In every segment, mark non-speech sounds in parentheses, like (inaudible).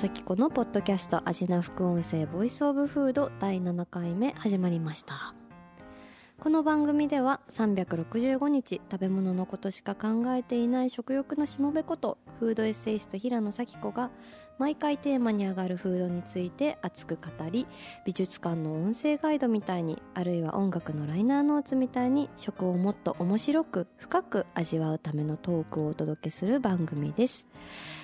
紗季子のポッドキャスト味な副音声 Voice of Food 第7回目始まりました。この番組では365日食べ物のことしか考えていない食欲のしもべことフードエッセイスト平野紗季子が毎回テーマに上がるフードについて熱く語り美術館の音声ガイドみたいにあるいは音楽のライナーノーツみたいに食をもっと面白く深く味わうためのトークをお届けする番組です。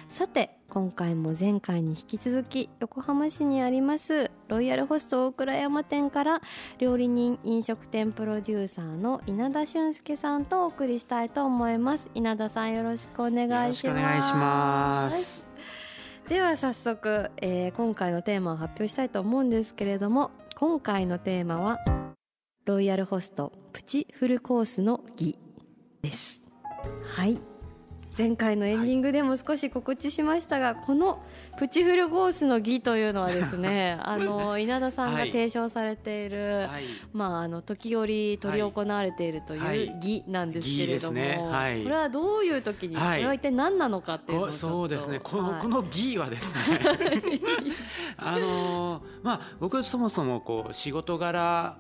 さて今回も前回に引き続き横浜市にありますロイヤルホスト大倉山店から料理人飲食店プロデューサーの稲田俊介さんとお送りしたいと思います。稲田さんよろしくお願いします。よろしくお願いします。では早速、えー今回のテーマを発表したいと思うんですけれども今回のテーマはロイヤルホストプチフルコースの儀です。はい前回のエンディングでも少し告知しましたが、このプチフルコースの儀というのはですね (laughs) あの稲田さんがはい提唱されている、はい。まあ、あの時折執り行われているとはいいう儀なんですけれども、はい。これはどういう時に、はい。これは一体何なのかっていうそうですね。この,、はい。この儀はですね。(laughs) あのーまあ僕そもそもこう仕事柄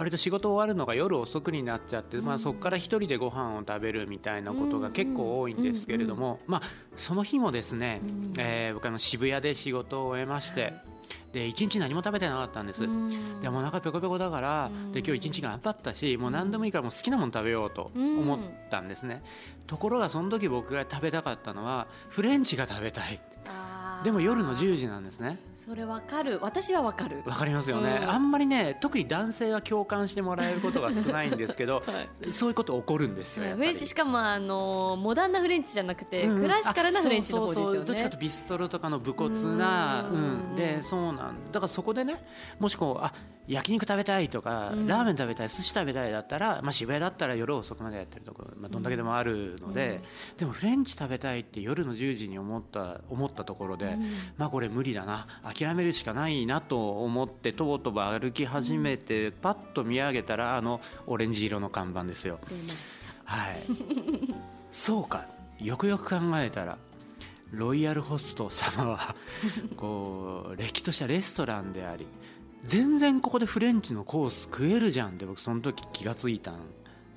割と仕事終わるのが夜遅くになっちゃって、まあ、そこから一人でご飯を食べるみたいなことが結構多いんですけれども、まあ、その日もですね、えー僕あの渋谷で仕事を終えまして、で一日何も食べてなかったんです、うん。でもお腹ペコペコだから、で今日一日頑張ったしもう何でもいいからもう好きなもの食べようと思ったんですね、ところがその時僕が食べたかったのはフレンチが食べたいでも夜の10時なんですね。それわかる。私はわかる。わかりますよね、うん。あんまりね特に男性は共感してもらえることが少ないんですけど、(laughs) そういうこと起こるんですよフレンチしかもあのモダンなフレンチじゃなくて、うんクラシカルなフレンチの方ですよね。あそうそうそう。どっちかとビストロとかの武骨なううん。んでそうなん。だからそこでねもしこうあ焼肉食べたいとか、うん。ラーメン食べたい寿司食べたいだったら、まあ、渋谷だったら夜遅くまでやってるところ、まあ、どんだけでもあるので、でもフレンチ食べたいって夜の10時に思った思ったところで、まあこれ無理だな。諦めるしかないなと思ってとぼとぼ歩き始めて、パッと見上げたらあのオレンジ色の看板ですよ。はい、そうか。よくよく考えたらロイヤルホスト様はこうれっきとしたレストランであり全然ここでフレンチのコース食えるじゃんって僕その時気がついたん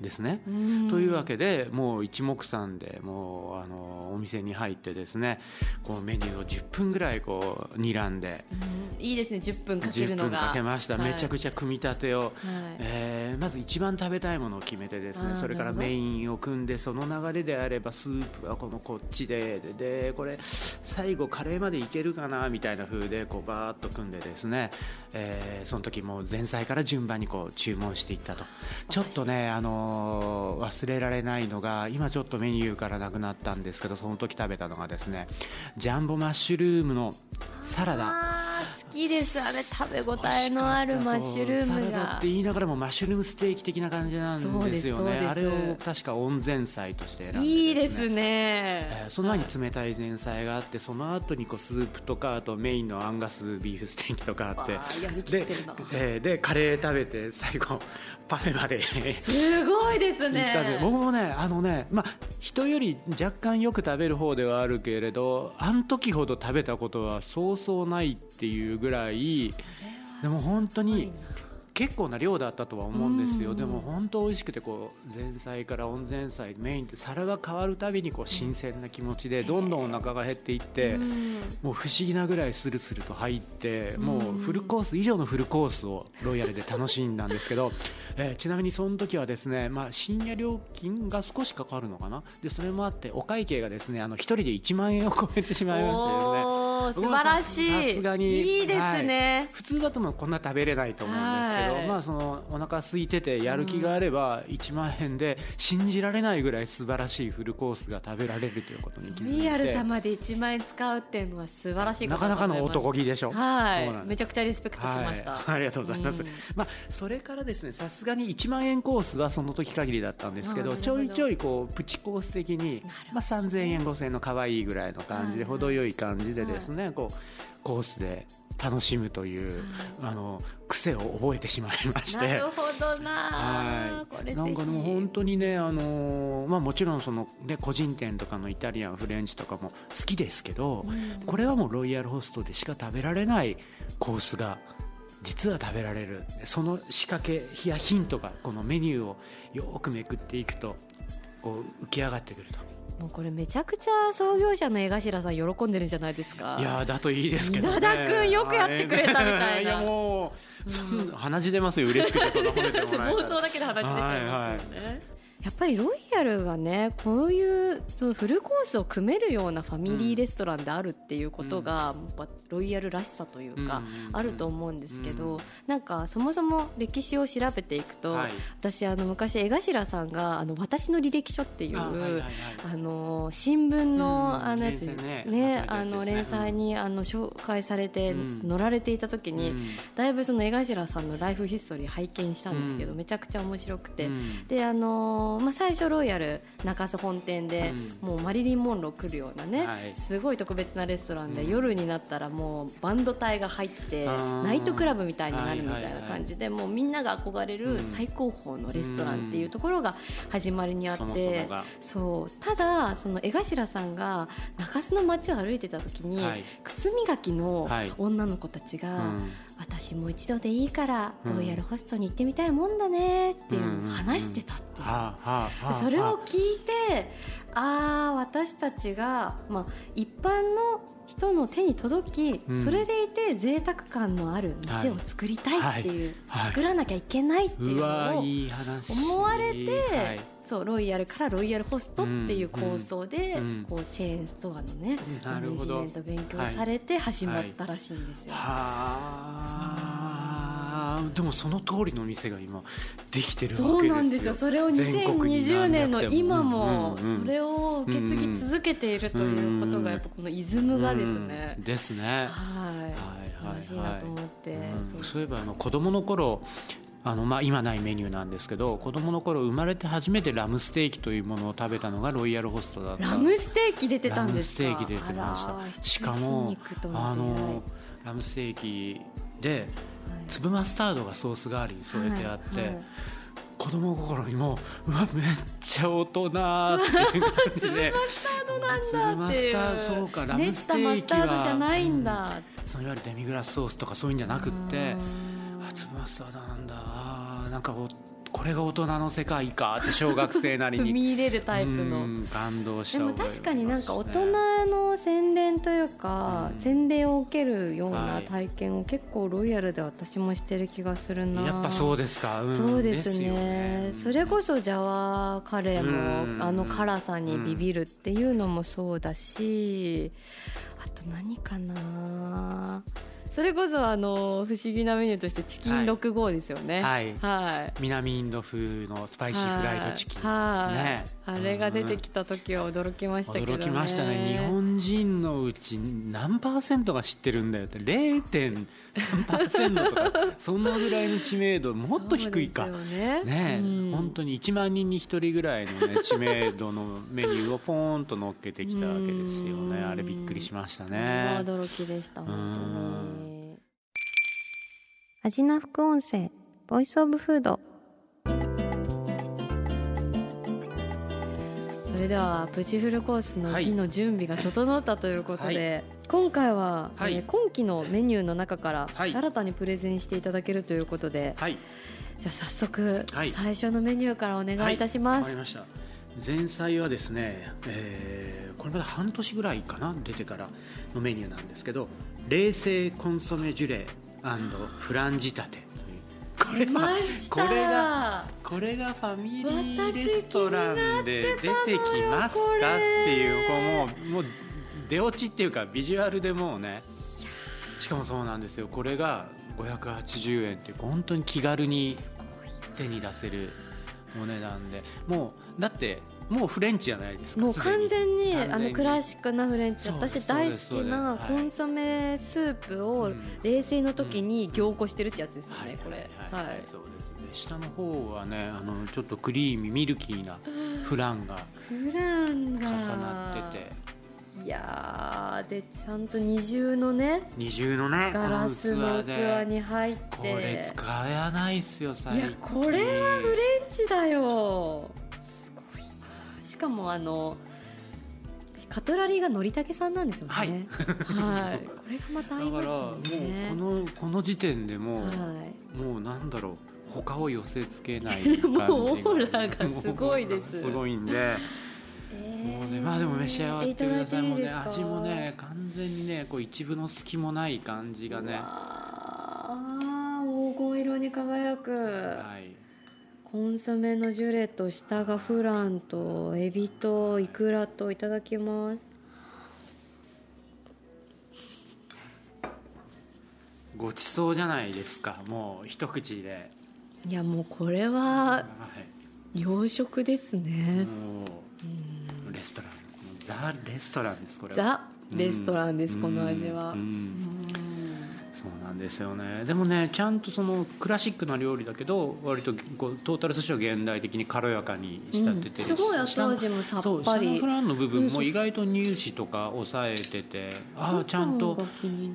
ですね。うん。というわけでもう一目散でもうあのお店に入ってですねこうメニューを10分ぐらいこう睨んでうん。いいですね10分かける10のが。分かけました、めちゃくちちゃ組み立てを、はい。えーまず一番食べたいものを決めてですねそれからメインを組んでその流れであればスープはこのこっちでででこれ最後カレーまでいけるかなみたいな風でこうバーッと組んでですね、えーその時もう前菜から順番にこう注文していったと。ちょっとね、あのー忘れられないのが今ちょっとメニューからなくなったんですけどその時食べたのがですねジャンボマッシュルームのサラダ。好きです。あれ食べ応えのあるマッシュルームそうサラダがって言いながらもマッシュルームステーキ的な感じなんでですすよねあれを確か温前菜として選んで、いいですえねーその前に冷たい前菜があってその後にこうスープとかあとメインのアンガスビーフステーキとかあって。で,、えーでカレー食べて最後パフェまで。すごいですね。僕もねあのねまあ人より若干よく食べる方ではあるけれどあの時ほど食べたことはそうそうないっていうぐらいでも本当に結構な量だったとは思うんですよ、うん。でも本当美味しくてこう前菜から温前菜メインって皿が変わるたびにこう新鮮な気持ちでどんどんお腹が減っていって、うん。もう不思議なぐらいスルスルと入ってもうフルコース以上のフルコースをロイヤルで楽しんだんですけど、(laughs) えーちなみにその時はですね、まあ、深夜料金が少しかかるのかな？でそれもあってお会計がですねあの1人で1万円を超えてしまいましてですね。素晴らしい。さすがにいいですね。はい。普通だともうこんな食べれないと思うんですけど、はい。まあそのお腹空いててやる気があれば1万円で信じられないぐらい素晴らしいフルコースが食べられるということに気づいて。リアル様で1万円使うっていうのは素晴らしいことだなかなかの男気でしょ？はい。めちゃくちゃリスペクトしました、はい、(laughs) ありがとうございます、うん。まあ、それからですねさすがに1万円コースはその時限りだったんですけどちょいちょいこうプチコース的に、まあ、3000円5000円の可愛いぐらいの感じではい。程よい感じでですね、こうコースで楽しむという、あの癖を覚えてしまいまして。なるほどな、はい、なんかでも本当にね、あのーまあ、もちろんその、ね、個人店とかのイタリアンフレンチとかも好きですけど、うん。これはもうロイヤルホストでしか食べられないコースが実は食べられる。その仕掛けやヒントがこのメニューをよくめくっていくとこう浮き上がってくるともうこれめちゃくちゃ創業者の江頭さん喜んでるんじゃないですか。いやーだといいですけどね。稲田君よくやってくれたみたいな。い。やもう、そんな鼻血出ますよ。嬉しくてそんな褒めてもらえたら。(laughs) 妄想だけで話出ちゃいますよね、はいはいやっぱりロイヤルがねこういうそのフルコースを組めるようなファミリーレストランであるっていうことが、やっぱロイヤルらしさというか、うんうんうんあると思うんですけど、うん。なんかそもそも歴史を調べていくと、はい。私あの昔江頭さんがあの私の履歴書っていうあの新聞のうん。あのやつね。ねあの連載にあの紹介されてうん。載られていた時に、うん。だいぶその江頭さんのライフヒストリー拝見したんですけど、うん。めちゃくちゃ面白くて、うん。であのーまあ、最初ロイヤル中洲本店で、うん。もうマリリン・モンロー来るようなね、はい。すごい特別なレストランで、うん。夜になったらもうバンド隊が入ってナイトクラブみたいになるみたいな感じで、もうみんなが憧れるうん。最高峰のレストランっていうところが始まりにあって。そう。ただその江頭さんが中洲の街を歩いてた時に、はい。靴磨きのはい。女の子たちが、うん私も一度でいいからうん。ロイヤルホストに行ってみたいもんだねっていうのを話してたっていう、それを聞いてああ私たちが、まあ、一般の人の手に届き、うん。それでいて贅沢感のある店を作りたいっていう、作らなきゃいけないっていうのを思われて、はいそうロイヤルからロイヤルホストっていう構想で、うんうん。こうチェーンストアのねマネジメント勉強されて始まったらしいんですよ。はあ。でもその通りの店が今できてるわけですよ。そうなんですよ。それを全国に2020年の今もそれを受け継ぎ続けているということがやっぱこのイズムがですね。うんですね。はい。素晴らしい。なと思って。そういえばあの子供の頃あのまあ今ないメニューなんですけど子供の頃生まれて初めてラムステーキというものを食べたのがロイヤルホストだった。ラムステーキ出てたんですか？ラムステーキ出てました。しか羊もあのラムステーキではい。粒マスタードがソース代わりに添えてあって、はいはい子供心にもうわめっちゃ大人っていう感じでなんだっていう。粒マスタードそうかラムステーキ練ったマスタードじゃはないんだ。うん。そのいわゆるデミグラスソースとかそういうんじゃなくってうんあ粒マスタードなんだ。あーなんかおこれが大人の世界かって小学生なり踏にみ入れるタイプうのん感動したでも覚えがありますね。確かになんか大人の洗礼というか、うん。洗礼を受けるようはない体験を結構ロイヤルで私もしてる気がするな。やっぱそうですか、ん。そうですよね。それこそジャワカレーうん。もあの辛さにビビるっていうのもそうだしあと何かなそれこそあの不思議なメニューとしてチキン65ですよね。はい。はい。南インド風のスパイシーフライドチキンですね、あれが出てきた時は驚きましたけどね。驚きましたね。日本人のうち何パーセントが知ってるんだよって。0.3%とかそんなぐらいの知名度もっと低いか。ね。ねえ、うん。本当に1万人に1人ぐらいの、ね、(laughs) 知名度のメニューをポーンと乗っけてきたわけですよね。うんあれびっくりしましたね。驚きでした本当に味な副音声ボイスオブフードそれではプチフルコースのはい。儀の準備が整ったということで、今回は、はい。えー今期のメニューの中からはい。新たにプレゼンしていただけるということで、はい。じゃあ早速、はい。最初のメニューからお願いいたします、わかりました。前菜はですね、えーこれまだ半年ぐらいかな出てからのメニューなんですけど冷製コンソメジュレフランジタテというこれこれがこれがファミリーレストランで出てきますかっていうこうもうもう出落ちっていうかビジュアルでもうね。しかもそうなんですよ。これが580円っていう本当に気軽に手に出せるお値段で。もうだってもうフレンチじゃないですかもう完全にあのクラシックなフレンチ私大好きなコンソメスープをうん。冷製の時に凝固してるってやつですよねこれ。はい、はい。そうですね。下の方はねあのちょっとクリーミーミルキーなフランがフラン重がなってて。いやーでちゃんと二重のね二重のねガラスの器に入っこれて使えないっすよ最近。いやこれはフレンチだよしかもあのカトラリーがのりたけさんなんですよね。はい。はい、これがまた合いだからますよね。もうこのこの時点でもう、はい。もうなんだろう。他を寄せつけないもうオーラがすごいです。すごいんで、もうねまあでも召し上がってください。もうね味もね完全にねこう一部の隙もない感じがね。あ黄金色に輝く。はいコンソメのジュレと下がフランとエビとイクラといただきます。ごちそうじゃないですか。もう一口で、いやもうこれははい、洋食ですね、もうんうレストラン。ザ・レストランですこれは。ザ・レストランです、うんこの味は、うんうんそうなんですよね。でもねちゃんとそのクラシックな料理だけど割とこうトータルとしては現代的に軽やかに仕立ててうん。すごい後味もさっぱり。フランの部分も意外と乳脂とか抑えててああちゃんと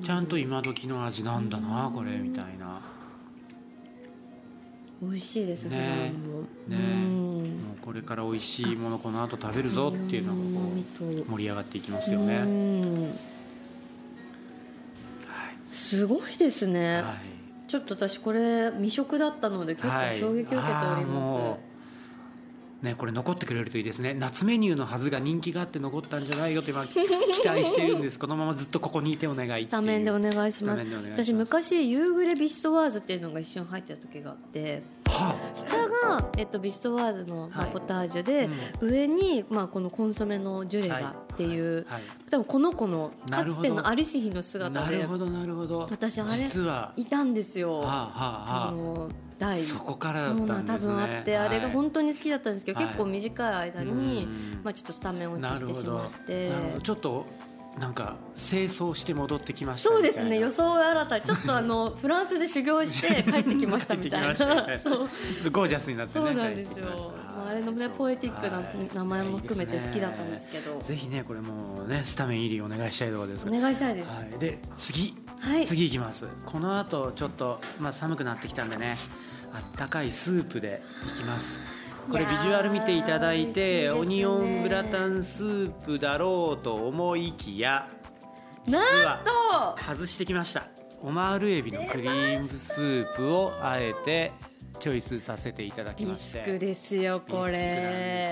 ちゃんと今時の味なんだなこれみたいな。美味しいですね。ね。うん。もうこれから美味しいものこの後食べるぞっていうのがこう盛り上がっていきますよね、すごいですい、ね、はい。ちょっと私これ未食だったので結構衝撃を受けております、ねこれ残ってくれるといいですね。夏メニューのはずが人気があって残ったんじゃないよって今 (laughs) 期待してるんです。このままずっとここにいてお願いスタメンでお願いします。私昔夕暮れビストワーズっていうのが一瞬入ってた時があっては下が、えっと、ビストワーズの、まあはい。ポタージュで、上に、まあ、このコンソメのジュレがっていう、はい。多分この子のかつてのアリシヒの姿でなるほどなるほど。私あれ実は。いたんですよ、はあの大。あそこからだったですね。多分あって、あれがはい本当に好きだったんですけど、はい。結構短い間に、うん。まあ、ちょっとスタメン落ちしてしまって。ちょっとなんか清掃して戻ってきましたそうですね予想が新たに。ちょっとあの (laughs) フランスで修行して帰ってきましたみたいな。ねそう。ゴージャスになってねそうなんですよ。まああれのねポエティックなはい名前も含めて好きだったんですけど。ぜひねこれもうねスタメン入りお願いしたいところですお願いしたいです。はい、で次、はい。次いきます。この後ちょっと、まあ、寒くなってきたんでねあったかいスープでいきますこれビジュアル見ていただいてね。オニオングラタンスープだろうと思いきやなんと！外してきました。オマールエビのクリームスープをあえてチョイスさせていただきビまして。スクですよこビスクなんです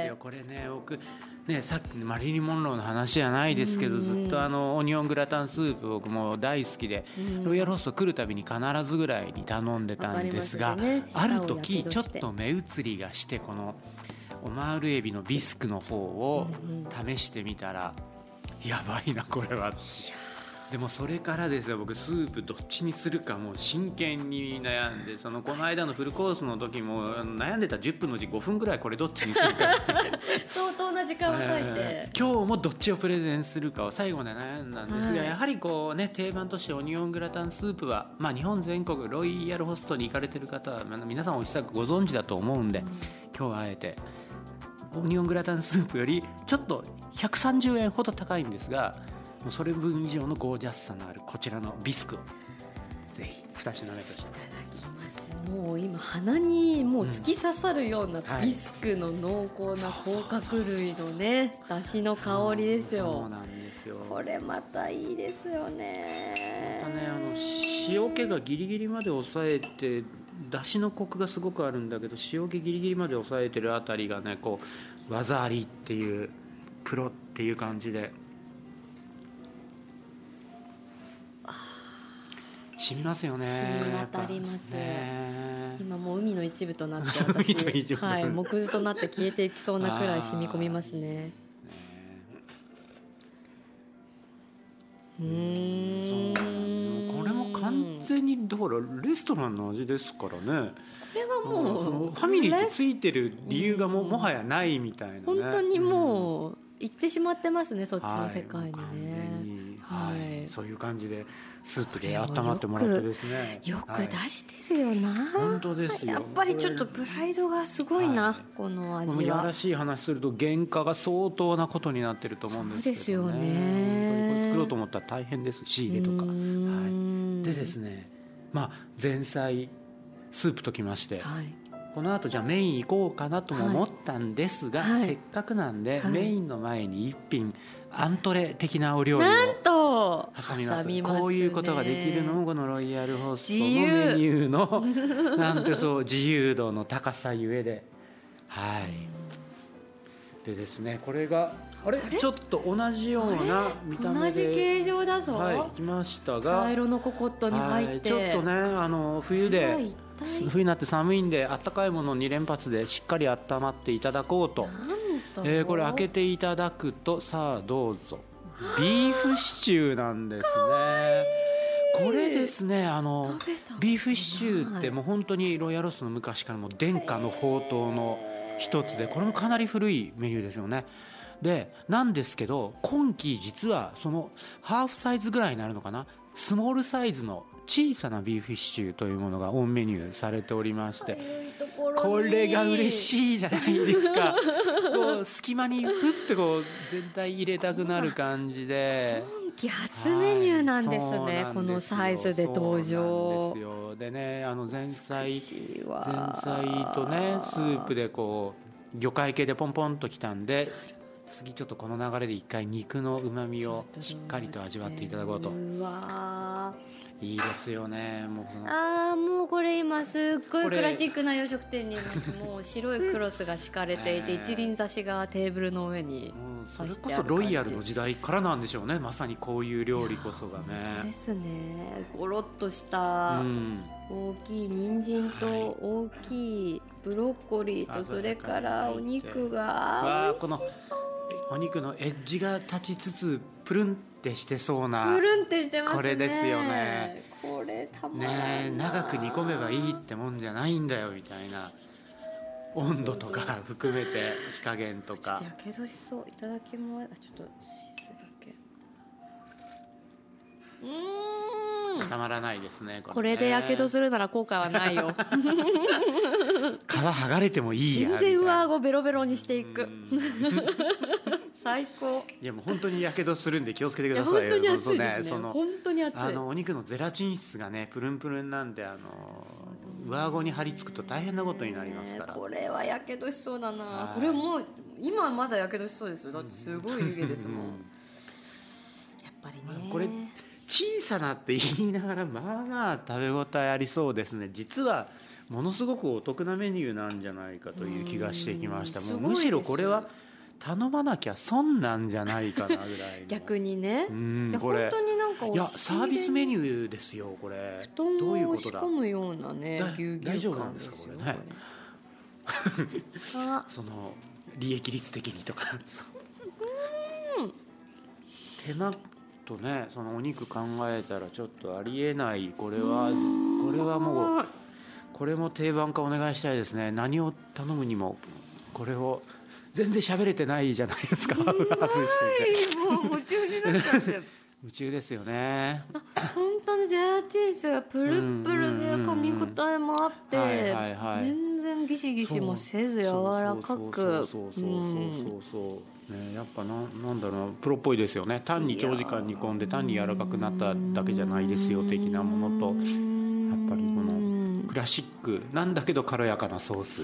れよ。これね僕ねさっきマリリン・モンローの話じゃないですけどうん。ずっとあのオニオングラタンスープ僕も大好きでうん。ロイヤルホスト来るたびに必ずぐらいに頼んでたんですがね。ある時ちょっと目移りがしてこのオマールエビのビスクの方をうん試してみたらやばいなこれはでもそれからですよ僕スープどっちにするかもう真剣に悩んでそのこの間のフルコースの時も悩んでた10分のうち5分ぐらいこれどっちにするか (laughs) 相当な時間を割いて。えー今日もどっちをプレゼンするかを最後まで悩んだんですが、はい。やはりこうね定番としてオニオングラタンスープは、まあ、日本全国ロイヤルホストに行かれてる方はまあ皆さんおそらくご存知だと思うんで、今日はあえてオニオングラタンスープよりちょっと130円ほど高いんですがそれ分以上のゴージャスさのあるこちらのビスク。をぜひ2品目として。い。ただきますもう今鼻にもう突き刺さるようなはいビスクの濃厚な甲殻類のね出汁の香りですよ。なんですよ。これまたいいですよね。またねあの塩気がギリギリまで抑えてだしのコクがすごくあるんだけど塩気ギリギリまで抑えてるあたりがねこう技ありっていうプロっていう感じで染みますよね染み渡ります。ね。今もう海の一部となって私はい木図となって消えていきそうなくらい染み込みますね。うーん。そう。これも完全にだからレストランの味ですからね。これはもうファミリーってついてる理由がも,、もはやないみたいなね。本当にもうう行ってしまってますねそっちの世界にね、にはいはい。そういう感じでスープで温まってもらってですね。よくはい。出してるよな、本当ですよ。やっぱりちょっとプライドがすごいな、はい。この味は。やらしい話すると原価が相当なことになってると思うんですけですよね。これ作ろうと思ったら大変です。仕入れとか。はい、でですね。まあ前菜スープときまして、はい。この後じゃあメイン行こうかなとも思ったんですが、はい。せっかくなんで、はい。メインの前に一品アントレ的なお料理を。なんと挟みます挟みこういうことができるのもこのロイヤルホストのメニューの (laughs) なんてそう自由度の高さゆえで。はい。でですねこれがあれ？ちょっと同じような見た目同じで形状だぞ、はい来ましたが。茶色のココットに入って、はい、ちょっとねあの冬で冬になって寒いんであったかいもの2連発でしっかり温まっていただこうと、えーこれ開けていただくとさあどうぞビーフシチューなんですね。これですねあのビーフシチューってもう本当にロイヤルロスの昔からもう殿下の宝刀の一つでこれもかなり古いメニューですよね。でなんですけど今季実はそのハーフサイズぐらいになるのかな？スモールサイズの小さなビーフシチューというものがオンメニューされておりましてこれが嬉しいじゃないですか。(laughs) こう隙間にふってこう全体入れたくなる感じで。今季初メニューなんですはいね、このサイズで登場。ですよ。でねあの前菜前わ。菜とねスープでこう魚介系でポンポンときたんで次ちょっとこの流れで一回肉のうまみをしっかりと味わっていただこうと。うわいいですよねもうあーもうこれ今すっごいクラシックな洋食店にもう白いクロスが敷かれていてえー。一輪挿しがテーブルの上にそれこそロイヤルの時代からなんでしょうねまさにこういう料理こそが本当でねすね。ゴロッとしたうん。大きい人参と大きいブロッコリーとそれからお肉わがあこのお肉のエッジが立ちつつプルンってしてそうなプルンってしてますね。これですよね。これたまねえ長く煮込めばいいってもんじゃないんだよみたいな。温度とか含めて火加減とか。やけどしそういただきまちょっと汁だけ。うーん。たまらないですねこれでやけどるするなら後悔はないよ。(laughs) 皮剥がれてもいいや全然上顎ベロベロにしていく。うん最高。いやもう本当にやけどするんで気をつけてください本当に熱いですね。その本当に熱い。あのお肉のゼラチン質がねプルンプルンなんであの上顎に張り付くと大変なことになりますから。ねこれはやけどしそうだな。はい。これもう今まだやけどしそうですよ。だってすごい湯気ですもん。うん。やっぱりね。これ小さなって言いながらまあまあ食べ応えありそうですね。実はものすごくお得なメニューなんじゃないかという気がしてきました。もうむしろこれは頼まなきゃ損なんじゃないかなぐらいの。逆にね。うんこれ。本当になんかいやサービスメニューですよこれ。布団どういうことだを仕込むようなねだ？ぎゅうぎゅう大丈夫な感んですかよこれね。あ。(laughs) その利益率的にとか。手間とねそのお肉考えたらちょっとありえない。これはこれはもうこれも定番化お願いしたいですね。何を頼むにもこれを全然喋れてないじゃないですか。ハーフハーフし。ててもう夢中になっちゃって夢中ですよね。本当にゼラチン質がプルップルで噛み応えもあって全然ギシギシもせず柔らかく。そうそうそうそうねやっぱななんだろうなプロっぽいですよね単に長時間煮込んで単に柔らかくなっただけじゃないですよ的なものとクラシックなんだけど軽やかなソース。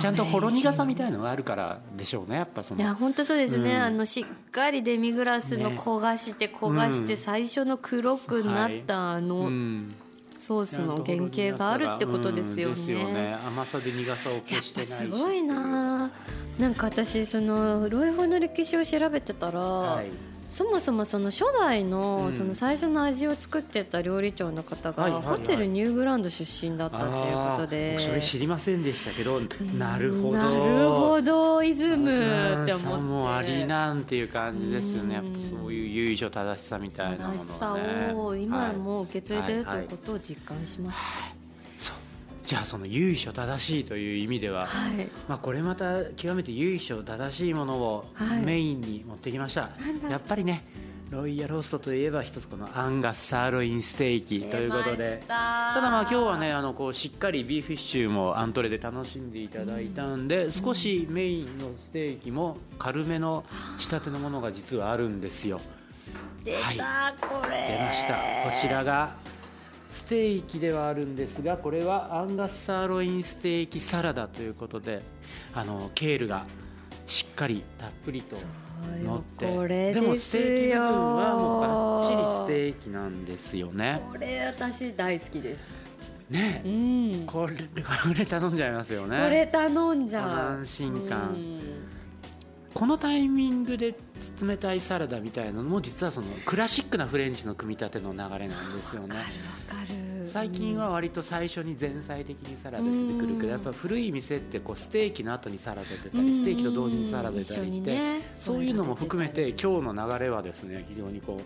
ちゃんとほろ苦さみたいのがあるからでしょうねやっぱそいやの本当そうですね、うん。あのしっかりデミグラスのね。焦がして焦がしてうん。最初の黒くなったあうのんソースの原型があるってことですようん。よねね。甘さで苦さを消してないすごいな。なんか私そのロイホの歴史を調べてたら、はいそもそもその初代うのん。その最初の味を作ってた料理長の方がホテルニューグランド出身だったっていうことで。僕それ知りませんでしたけどなるほど。なるほどイズム。ってさ思って。もありなんていう感じですよね。やっうんぱそういう由緒正しさみたいなもの正しさを今もはい受け継いでるとはいうことを実感しますじゃあその由緒正しいという意味では、はい。まあ、これまた極めて由緒正しいものをはい。メインに持ってきました、なんだ。やっぱりねロイヤルホストといえば一つこのアンガスサーロインステーキということ出でた。ただまあ今日はねあのこうしっかりビーフシチューもアントレで楽しんでいただいたんで、少しメインのステーキも軽めの仕立てのものが実はあるんですよ。出たこれ。出ました。こちらがステーキではあるんですがこれはアンガスサーロインステーキサラダということであのケールがしっかりたっぷりと乗ってこれでもステーキ部分はもうバッチリステーキなんですよね。これ私大好きです。ねうん。これこれ頼んじゃいますよね。これ頼んじゃう。安心感。うんこのタイミングで冷たいサラダみたいなのも実はそのクラシックなフレンチの組み立ての流れなんですよね。わかる最近は割と最初に前菜的にサラダ出てくるけうん。どやっぱ古い店ってこうステーキの後にサラダ出たりステーキと同時にサラダ出たりってそういうのも含めて今日の流れはですね非常にこう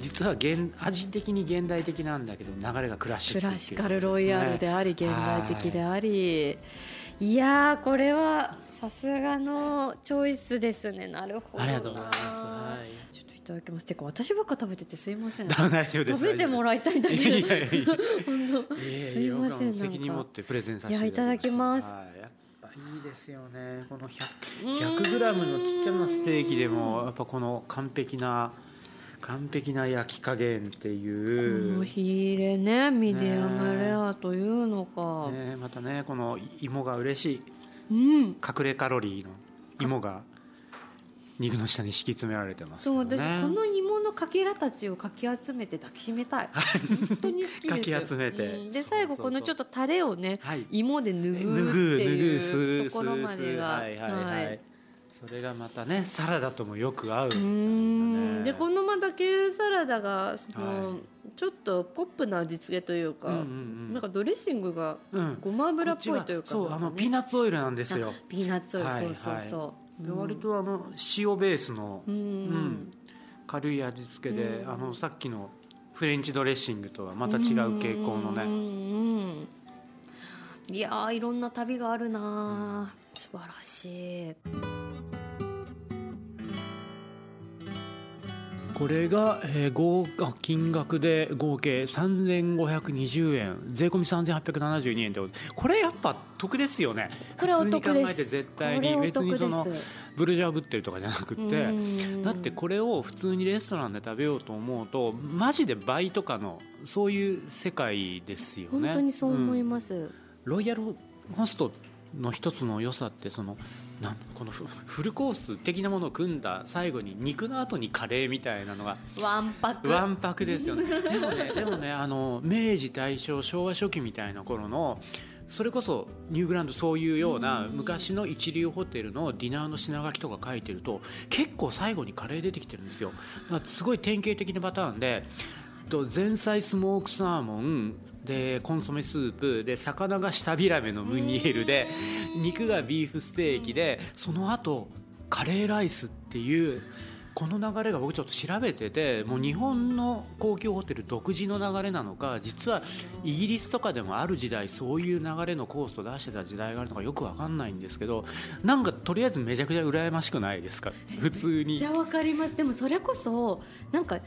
実は現味的に現代的なんだけど流れがクラシッククラシカルロイヤルであり現代的であり。いやーこれはさすがのチョイスですね。なるほどな。ありがとうございます。はい。ちょっといただきますて。か私ばっか食べててすいません。大丈夫です食べてもらいたいんだけどいやいやいや。本当すいません責任持ってプレゼンさせていやいただきます。はい。やっぱいいですよね。この 100, 100グラムのちっちゃなステーキでもやっぱこの完璧な完璧な焼き加減っていこのう、火入れねミディアムレアというのか、ね、またねこの芋が嬉しい。うん。隠れカロリーの芋が肉の下に敷き詰められてますそう私この芋のかけらたちをかき集めて抱きしめたい。本当に好きです。かき集めて。うん。で最後このちょっとタレをねはい。芋で拭ぬぐうっていうすところまでが。はいはいはい、それがまたねサラダともよく合う。ねでこのまたケールサラダがその、はい。ちょっとポップな味付けというか、うんうんうん。なんかドレッシングがうん。ごま油っぽいというか。こっちはそうあのピーナッツオイルなんですよ。あピーナッツオイル、はいそうそうそう、で割とあの塩ベースの、うん、うん。軽い味付けで、うん。あのさっきのフレンチドレッシングとはまた違う傾向のね、うん。うん。うんいやーいろんな旅があるなー素晴らしい。これが、えー合あ金額で合計3520円。税込み3872円でこれやっぱ得ですよね。これお得です。普通に考えて絶対に。別にそのブルジャーぶってるとかじゃなくって。うん。だってこれを普通にレストランで食べようと思うとマジで倍とかのそういう世界ですよね。本当にそう思いす、ます、うん。ロイヤルホストの一つの良さってそのなんこのフフルコース的なものを組んだ最後に肉の後にカレーみたいなのがワンパクわんぱくですよね。でもね (laughs) でもねあの明治大正昭和初期みたいな頃のそれこそニューグランドそういうような昔の一流ホテルのディナーの品書きとか書いてると結構最後にカレー出てきてるんですよ。すごい典型的なパターンでと前菜スモークサーモンでコンソメスープで魚が舌平めのムニエルで肉がビーフステーキでその後カレーライスっていうこの流れが僕ちょっと調べててもう日本の高級ホテル独自の流れなのか実はイギリスとかでもある時代そういう流れのコースを出してた時代があるのかよくわかんないんですけどなんかとりあえずめちゃくちゃ羨ましくないですか？普通に。じゃあわかります。でもそれこそなんか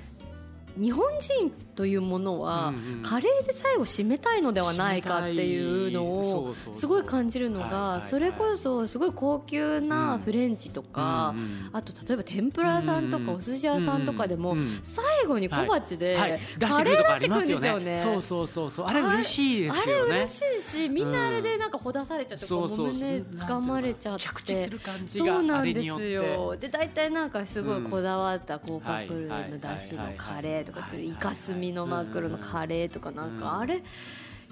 日本人というものは、カレーで最後締めたいのではないかっていうのをすごい感じるのがそれこそすごい高級なフレンチとか、あと例えば天ぷら屋さんとかお寿司屋さんとかでも最後に小鉢でカレー出してくるんりますよですよね。ねそうそうそうそう。あれ嬉しいですあれ嬉しいしみんなあれでなんかほだされちゃってこうそうそう。そう胸掴まれちゃって。そがうなんですよ。で大体なんかすごいこだわった高カップルはいのだしのはい。カレーとかってはいイカスミのマックルのカレーとかなんうん。かあれ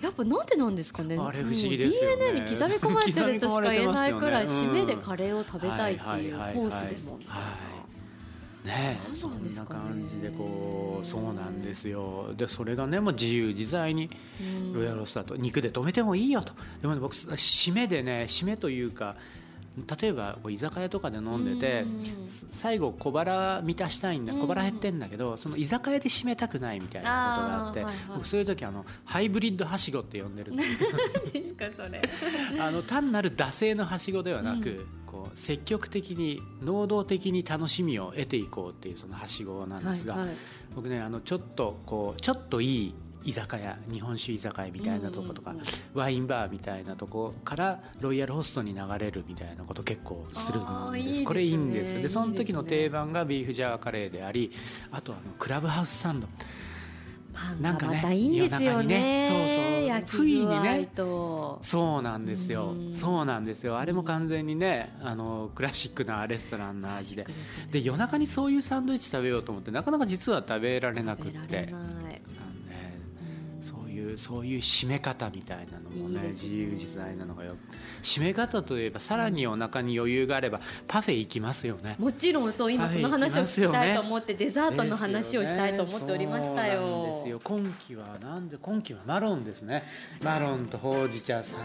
やっぱなんでなんですかね。あれ不思議ですよね。DNA に刻み込まれてるとしか言えないくらい締めでカレーを食べたいっていうコースでもみたい。なはいねそんな感じでこうそうなんですよ。でそれがねもう自由自在にロイヤルホストだと肉で止めてもいいよと。でも、ね、僕締めでね締めというか例えば居酒屋とかで飲んでて最後小腹満たしたいんだ小腹減ってんだけどその居酒屋で締めたくないみたいなことがあって僕そういう時あのハイブリッドはしごって呼んでるんです (laughs) かそれ。(laughs) あの単なる惰性のはしごではなく、こう積極的に能動的に楽しみを得ていこうっていうそのはしごなんですが、僕ねあのちょっとこうちょっといい居酒屋日本酒居酒屋みたいなとことか、ワインバーみたいなとこからロイヤルホストに流れるみたいなこと結構するんです。これいいんですでその時の定番がビーフジャーカレーでありあとあのクラブハウスサンド。なんかねいいんですよね。そうそう不意にねそうなんですよ。そうなんですよ。あれも完全にねあのクラシックなレストランの味で。で夜中にそういうサンドイッチ食べようと思ってなかなか実は食べられなくっていうそういう締め方みたいなのもね、ね、自由自在なのがよ締め方といえばさらにお腹に余裕があればパフェ行きますよね。もちろんそう今その話を聞きたいと思って、ね、デザートの話をしたいと思っておりましたよ。ですよ。今期はなんで今期はマロンですね。マロンとほうじ茶最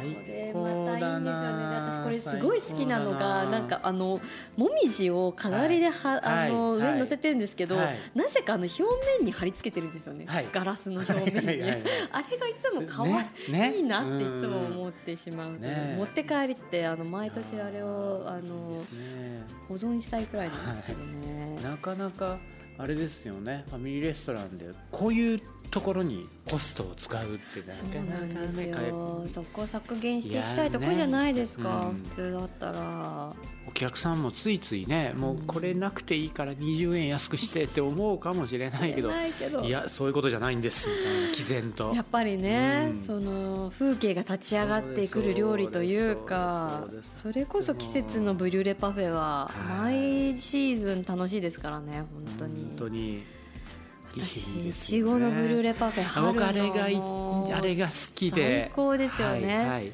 高だな私これすごい好きなのがなんかあのもみじを飾りでは、はい、あの、はい、上に乗せてるんですけど、はい、なぜかあの表面に貼り付けてるんですよね、ガラスの表面に (laughs) あれがいつも可愛い、ね、いいなっていつも思ってしまう、ね、持って帰りってあの毎年あれをあの、保存したいくらいなんですけどね、なかなかあれですよね。ファミリーレストランでこういうところにコストを使うってなかなかねそこ削減していきたいところじゃないですか、ねうん、普通だったら。お客さんもついついねもうこれなくていいから20円安くしてって思うかもしれないけどいやそういうことじゃないんですみたいな毅然と。やっぱりね、うん、その風景が立ち上がってくる料理というかそれこそ季節のブリュレパフェは毎シーズン楽しいですからね本当に。本当に私いちごのブルーレパフェ春のあれがあれが好きで最高ですよね、はいはい、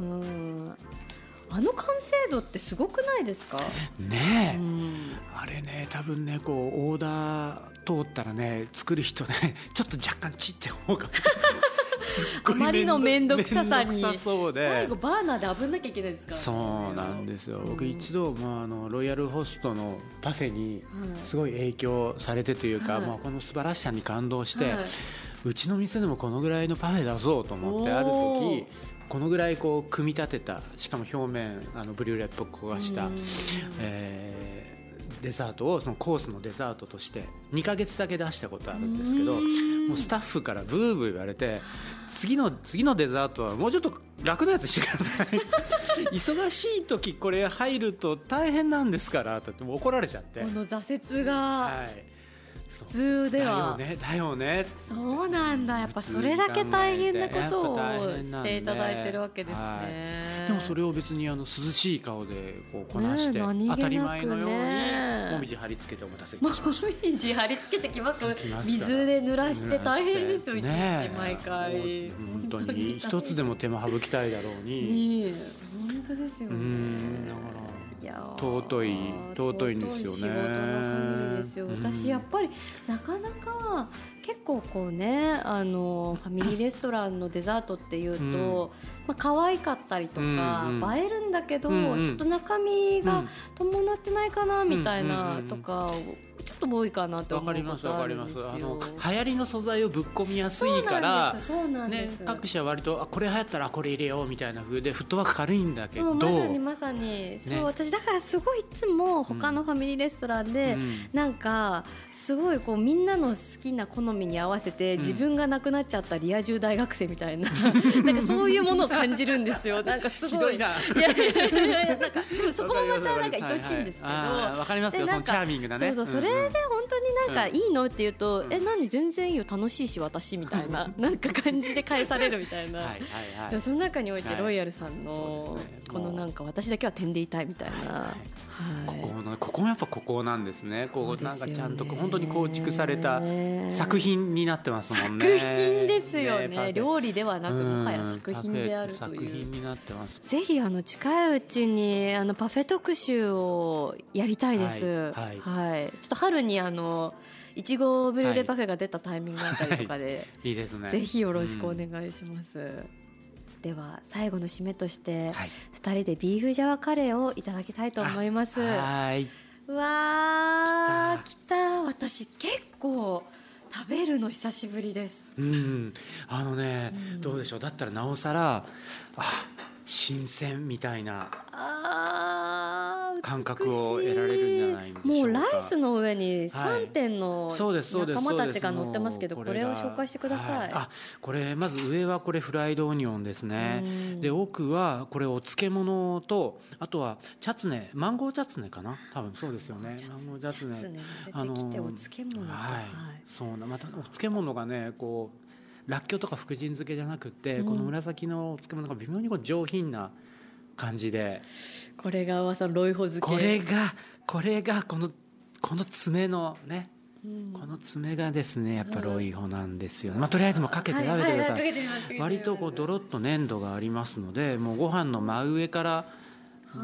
うんあの完成度ってすごくないですか？ねえ、うん、あれね多分ねこうオーダー通ったらね作る人ね (laughs) ちょっと若干ちって思うかもしれない (laughs) あまりの面倒くささに。最後バーナーで炙んなきゃいけないですかそうなんですよ、僕一度、まあ、あのロイヤルホストのパフェにすごい影響されてというか、はい、まあ、この素晴らしさに感動して、はい、うちの店でもこのぐらいのパフェ出そうと思ってある時このぐらいこう組み立てたしかも表面あのブリュレっぽく焦がした、えーデザートをそのコースのデザートとして2か月だけ出したことあるんですけどもうスタッフからブーブー言われて次の次のデザートはもうちょっと楽なやつしてください。(laughs) 忙しい時これ入ると大変なんですからって怒られちゃって。この挫折が、はい。普通では。だよねだよね。そうなんだ。やっぱそれだけ大変なことをしていただいてるわけですね、はい、でもそれを別にあの涼しい顔でこうこなして、ね、当たり前のようにもみじ貼り付けてお待たせ (laughs) もみじ貼り付けてきますか？水で濡らして大変ですよ一日毎回。本当に。一つでも手間省きたいだろうに。本当ですよね。だから尊い尊いんですよね。仕事のですよ。私やっぱりなかなか結構こうねあのファミリーレストランのデザートっていうと、うん、まあ可愛かったりとか、うんうん、映えるんだけど、うんうん、ちょっと中身が伴ってないかなみたいなとかちょっと多いかなって思うことあるんですよ。あの流行りの素材をぶっ込みやすいからね各社割とあこれ流行ったらこれ入れようみたいな風でフットワーク軽いんだけど。まさにまさに、ね、そう私だからすごいいつも他のファミリーレストランで、うん、なんかすごいこうみんなの好きな好みに合わせて、自分が亡くなっちゃったリア充大学生みたいな。(laughs) なんかそういうものを感じるんですよ。(laughs) なんかすごい。いやいやいやなんかでもそこもまたなんか愛しいんですけど。わ、かりますよ。そのチャーミングなね。そうそうそれで本当になんかいいのって言うと、うん、え何全然いいよ楽しいし私みたいな (laughs) なんか感じで返されるみたいな。はいはい、はい、その中においてロイヤルさんの、このなんか私だけは点でいたいみたいな、はい。ここのここもやっぱここなんですね。こうなんかちゃんと本当に構築された作品になってますもんね。作品ですよね。料理ではなくうんもはや作品であるという品になってます。ぜひあの近いうちにあのパフェ特集をやりたいです。はいはい。ちょっと春にあのいちごブリュレパフェが出たタイミングあたりとかで、い。いですね。ぜひよろしくお願いします。では最後の締めとしてはい。二人でビーフジャワカレーをいただきたいと思います。はい。うわー来た。私結構食べるの久しぶりです。うんあのね、うん。どうでしょう。だったらなおさらあ新鮮みたいな感覚を得られるんじゃないでしょうか。もうライスの上にはい。3点の仲間たちが乗ってますけどこれを紹介してください、はあこれまず上はこれフライドオニオンですね。うん。で奥はこれお漬物とあとはチャツネマンゴーチャツネかな？多分そうですよね。マンゴーチャツネ。チャツネ乗せてきてお漬物と、はい。はい。そうなまたお漬物がねこうらっきょうとか福神漬けじゃなくて、うん。この紫のお漬物が微妙にこう上品な感じで。これが噂のロイホ漬け。これがこれがこのこの爪のねうん。この爪がですねやっぱロイホなんですよね、まあ、とりあえずもうかけて食べてください,、割とこうドロッと粘度がありますのでもうご飯の真上から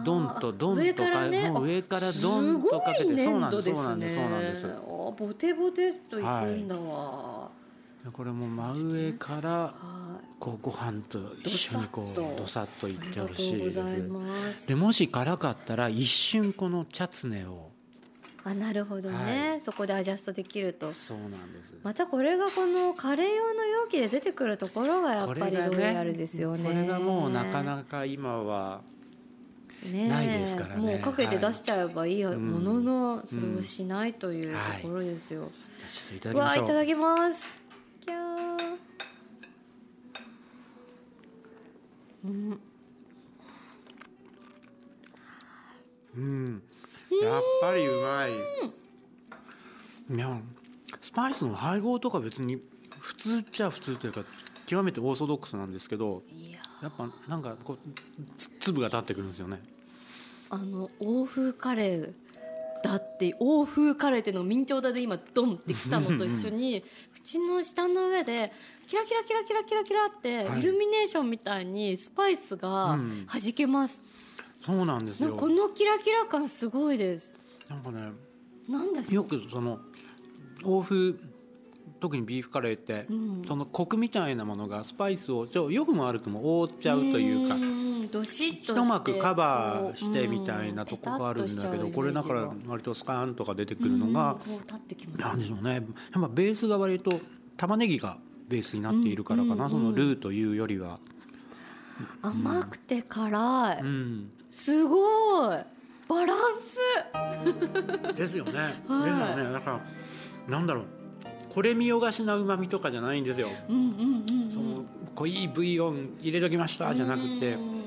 ドンとドン上とかもう上からドンとかけてすそうなんですそうなんですそうなんです。あボテボテっといくんだわ、でこれも真上からはいこうご飯と一緒にこうどさっといってほしいです。でもし辛かったら一瞬このチャツネを。あなるほどね、はい。そこでアジャストできると。そうなんです。またこれがこのカレー用の容器で出てくるところがやっぱりロイヤルですよね。これがもうなかなか今はないですからね。もうかけて出しちゃえばいいものの、うん。それをしないというところですよ、じゃあちょっといただきましょう。うわいただきますキャー。うん。うん。やっぱりうまい。いやスパイスの配合とか別に普通っちゃ普通というか極めてオーソドックスなんですけどいややっぱなんかこうつ粒が立ってくるんですよね。あの欧風カレーだって欧風カレーっていうのを明朝体で今ドンってきたのと一緒に (laughs) 口の下の上でキラキラキラキラキラキラってはい。イルミネーションみたいにスパイスがうん。弾けます、そうなんですよ。このキラキラ感すごいです。なんかねなんですか？よくその欧風特にビーフカレーって、うん。そのコクみたいなものがスパイスをちょ良くも悪くも覆っちゃうというかんどしっと一幕カバーしてみたいなとこがあるんだけどうんこれだから割とスカーンとか出てくるのがうんでしょうね。やっぱベースが割と玉ねぎがベースになっているからかな、うんそのルーというよりは、甘くて辛い、うん、すごい。バランス。(laughs) ですよね、はい。ね。だからなんだろう。これ見よがしなうまみとかじゃないんですよ、うんうんうんうん。その濃いブイヨン入れときましたじゃなくて、うん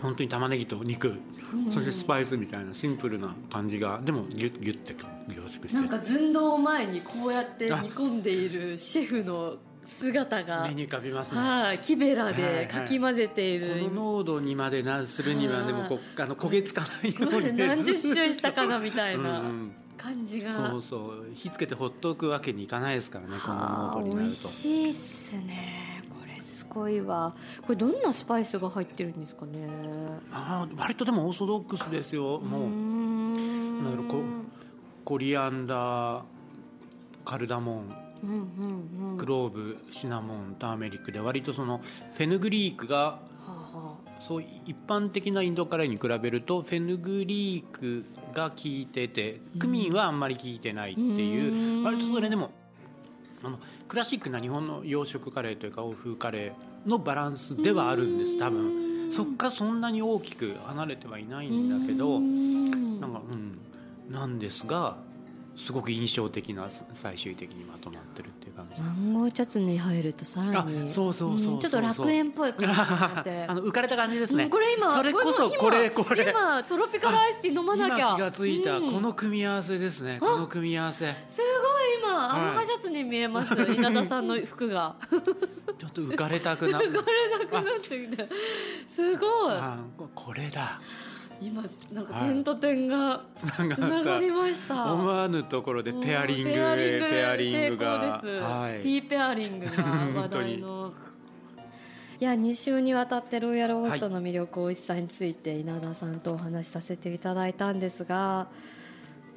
本当に玉ねぎと肉、うん。そしてスパイスみたいなシンプルな感じがでもギュッギュッて凝縮して。なんか寸胴前にこうやって煮込んでいるシェフの姿が目に浮かびますね、はい木べらはいはい。でかき混ぜている、この濃度にまでなするにははい。でもこうあの焦げつかないように。ね (laughs) 何十周したかなみたいうんうなん。感じが、そうそう。火つけてほっとくわけにいかないですからねこのはあ美濃度になると。味しいっすねこれすごいわこれどんなスパイスが入ってるんですかね？あー割とでもオーソドックスですよ。もうなんだろうこコリアンダーカルダモンうんうんうん。クローブシナモンターメリックで割とそのフェヌグリークがはあはそう一般的なインドカレーに比べるとフェヌグリークが効いててクミンはあんまり効いてないっていううん。割とそれでもあのクラシックな日本の洋食カレーというか欧風カレーのバランスではあるんです。多分。そっからそんなに大きく離れてはいないんだけど。うん。なんかうん。なんですがすごく印象的な最終的にまとまってるっていう感じ。マンゴーチャツネに入るとさらにあそうそうそうそう。んちょっと楽園っぽい感じになって。(laughs) あの浮かれた感じですね、うんこれ今それこそこれもこれ今トロピカルアイスティー飲まなきゃ。今気がついた、うん。この組み合わせですね。この組み合わせ。すごい今はい。アロハシャツに見えます、(laughs) 稲田さんの服が。(laughs) ちょっと浮かれたくなこれなくなってきてすごい。これだ今なんか点と点がつながりました、思わぬところでペアリングペアリングが、はい、T ペアリングが話題の。いや2週にわたってロイヤルホストの魅力、美味しさについて稲田さんとお話しさせていただいたんですが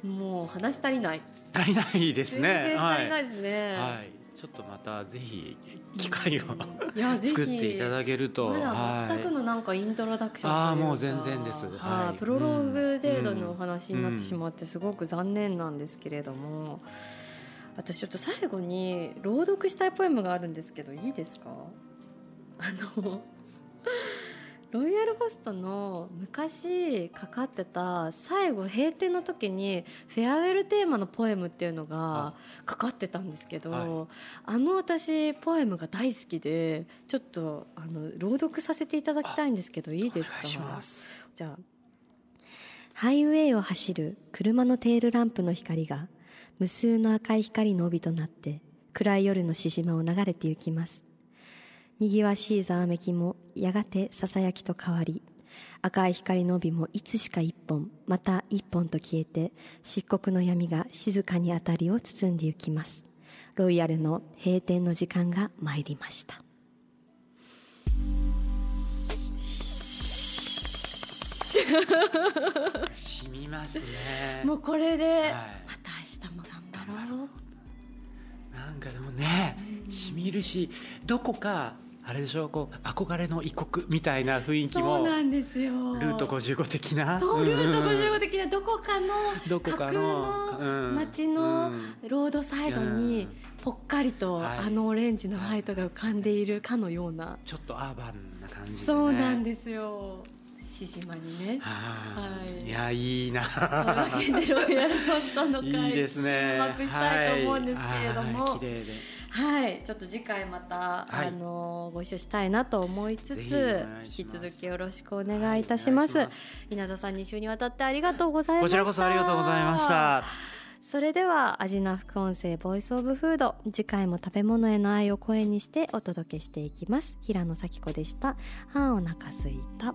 もう話足りない。足りないですね。足りないですね、はい、はいちょっとまたぜひ機会を作っていただけると、まだ全くのなんかイントロダクションああもう全然です、はい、プロローグ程度のお話になってしまってすごく残念なんですけれども、私ちょっと最後に朗読したいポエムがあるんですけどいいですか？あのロイヤルホストの昔かかってた最後閉店の時にフェアウェルテーマのポエムっていうのがかかってたんですけど、はい、あの私ポエムが大好きでちょっとあの朗読させていただきたいんですけどいいですか？じゃあ。ハイウェイを走る車のテールランプの光が無数の赤い光の帯となって暗い夜の獅子島を流れて行きますにぎわしいざわめきもやがてささやきと変わり赤い光の帯もいつしか一本また一本と消えて漆黒の闇が静かに辺りを包んでゆきます。ロイヤルの閉店の時間が参りました。しみますね。もうこれで、はい、また明日も頑張ろう。なんかでもね、しみるしどこかあれでしょ？うこう憧れの異国みたいな雰囲気もそうなんですよ。ルート55的な？そう、ルート55的などこかのどこかの街のロードサイドにぽっかりとあのオレンジのライトが浮かんでいるかのような、ちょっとアーバンな感じ、ね、そうなんですよ獅子島にね。はい。いやいいな。というわけでロイヤルホストの会いいですね。注目したいと思うんですけれども。綺麗で。はい。ちょっと次回また、はい、あのご一緒したいなと思いつつ引き続きよろしくお願いいたします。はい、稲田さん2週にわたってありがとうございました。こちらこそありがとうございました。それでは味な副音声ボイスオブフード。次回も食べ物への愛を声にしてお届けしていきます。平野咲子でした。あお腹すいた